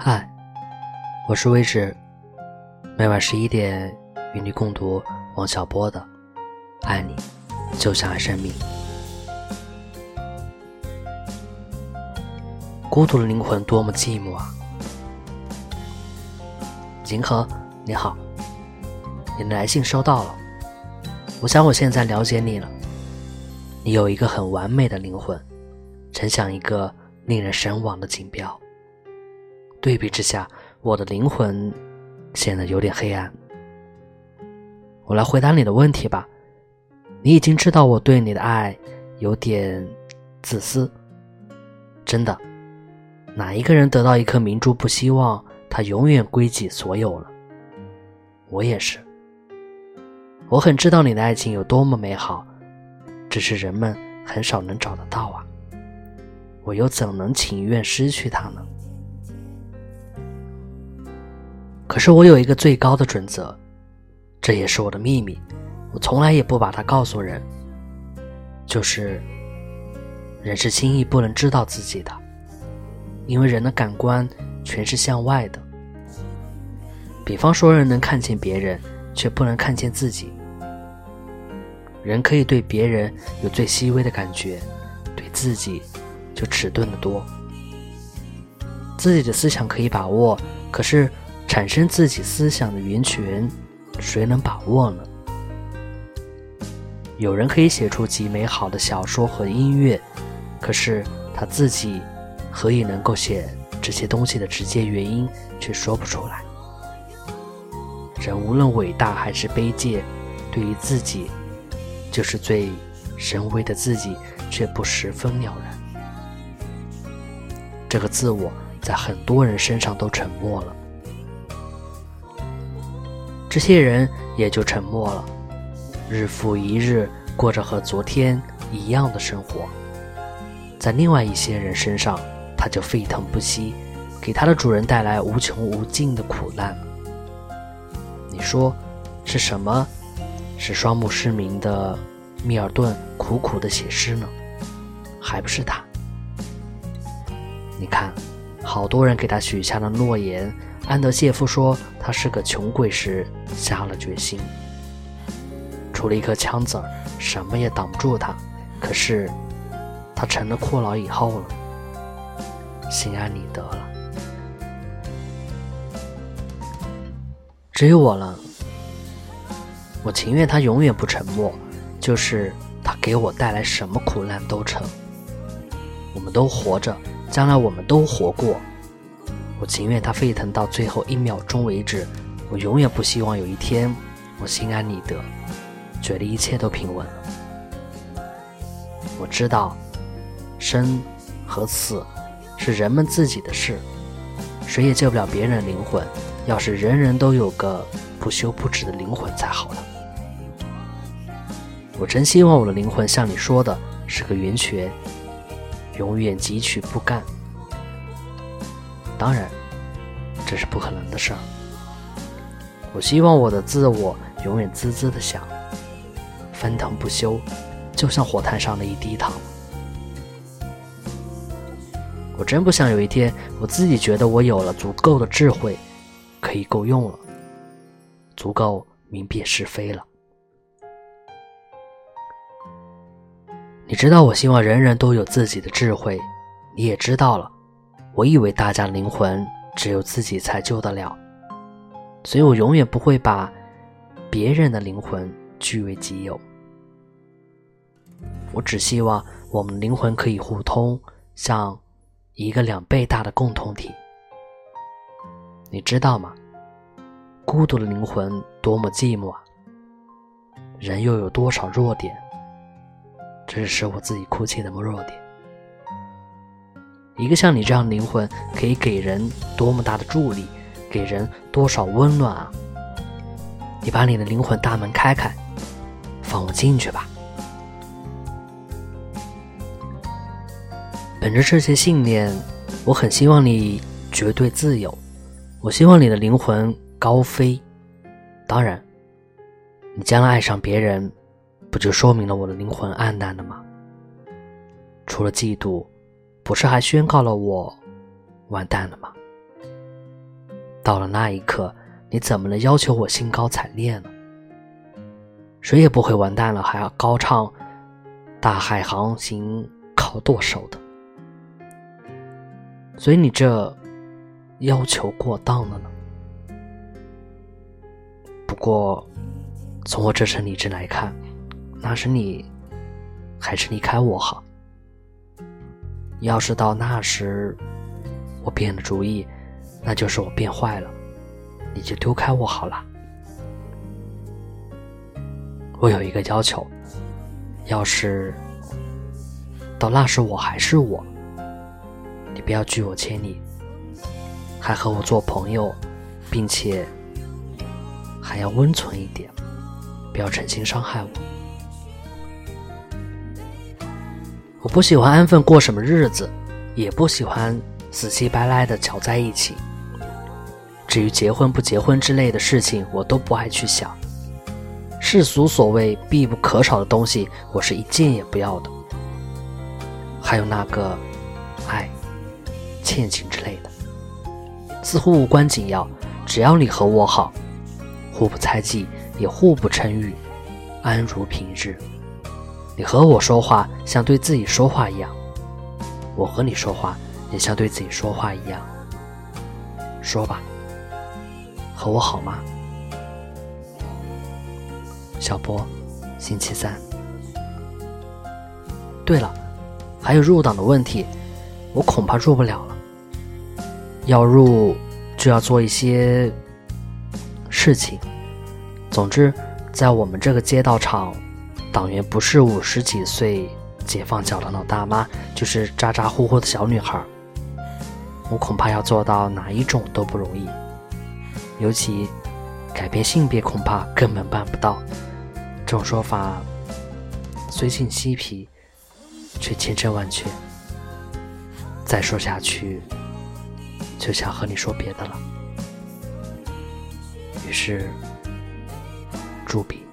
嗨，我是魏志，每晚十一点与你共读王小波的《爱你就像爱生命》。孤独的灵魂多么寂寞啊！银河，你好，你的来信收到了。我想我现在了解你了，你有一个很完美的灵魂，真像一个令人神往的锦标。对比之下，我的灵魂显得有点黑暗。我来回答你的问题吧。你已经知道我对你的爱有点自私，真的。哪一个人得到一颗明珠不希望它永远归己所有了？我也是。我很知道你的爱情有多么美好，只是人们很少能找得到啊。我又怎能情愿失去它呢？可是我有一个最高的准则，这也是我的秘密，我从来也不把它告诉人。就是，人是轻易不能知道自己的，因为人的感官全是向外的。比方说，人能看见别人，却不能看见自己。人可以对别人有最细微的感觉，对自己就迟钝得多。自己的思想可以把握，可是。产生自己思想的源泉，谁能把握呢？有人可以写出极美好的小说和音乐，可是他自己何以能够写这些东西的直接原因却说不出来。人无论伟大还是卑贱，对于自己就是最神威的自己，却不十分了然。这个自我在很多人身上都沉默了。这些人也就沉默了，日复一日过着和昨天一样的生活。在另外一些人身上，他就沸腾不息，给他的主人带来无穷无尽的苦难。你说，是什么使双目失明的密尔顿苦苦的写诗呢？还不是他？你看，好多人给他许下了诺言。安德谢夫说：“他是个穷鬼时，下了决心。除了一颗枪子儿，什么也挡不住他。可是，他成了阔佬以后了，心安理得了。只有我了，我情愿他永远不沉默，就是他给我带来什么苦难都成。我们都活着，将来我们都活过。”我情愿他沸腾到最后一秒钟为止，我永远不希望有一天我心安理得，觉得一切都平稳了。我知道，生和死是人们自己的事，谁也救不了别人的灵魂。要是人人都有个不休不止的灵魂才好了。我真希望我的灵魂像你说的是个源泉，永远汲取不干。当然，这是不可能的事儿。我希望我的自我永远滋滋的响，翻腾不休，就像火炭上的一滴糖。我真不想有一天，我自己觉得我有了足够的智慧，可以够用了，足够明辨是非了。你知道，我希望人人都有自己的智慧，你也知道了。我以为大家灵魂只有自己才救得了，所以我永远不会把别人的灵魂据为己有。我只希望我们灵魂可以互通，像一个两倍大的共同体。你知道吗？孤独的灵魂多么寂寞啊！人又有多少弱点？这是使我自己哭泣的弱点。一个像你这样的灵魂，可以给人多么大的助力，给人多少温暖啊！你把你的灵魂大门开开，放我进去吧。本着这些信念，我很希望你绝对自由。我希望你的灵魂高飞。当然，你将来爱上别人，不就说明了我的灵魂暗淡了吗？除了嫉妒。不是还宣告了我完蛋了吗？到了那一刻，你怎么能要求我兴高采烈呢？谁也不会完蛋了还要高唱“大海航行靠舵手”的。所以你这要求过当了呢。不过，从我这层理智来看，那是你还是离开我好。要是到那时我变了主意，那就是我变坏了，你就丢开我好了。我有一个要求，要是到那时我还是我，你不要拒我千里，还和我做朋友，并且还要温存一点，不要诚心伤害我。我不喜欢安分过什么日子，也不喜欢死乞白赖的搅在一起。至于结婚不结婚之类的事情，我都不爱去想。世俗所谓必不可少的东西，我是一件也不要的。还有那个爱、欠情之类的，似乎无关紧要。只要你和我好，互不猜忌，也互不称誉，安如平日。你和我说话像对自己说话一样，我和你说话也像对自己说话一样。说吧，和我好吗？小波，星期三。对了，还有入党的问题，我恐怕入不了了。要入，就要做一些事情。总之，在我们这个街道场。党员不是五十几岁解放脚的老大妈，就是咋咋呼呼的小女孩。我恐怕要做到哪一种都不容易，尤其改变性别，恐怕根本办不到。这种说法虽近嬉皮，却千真万确。再说下去，就想和你说别的了。于是，朱笔。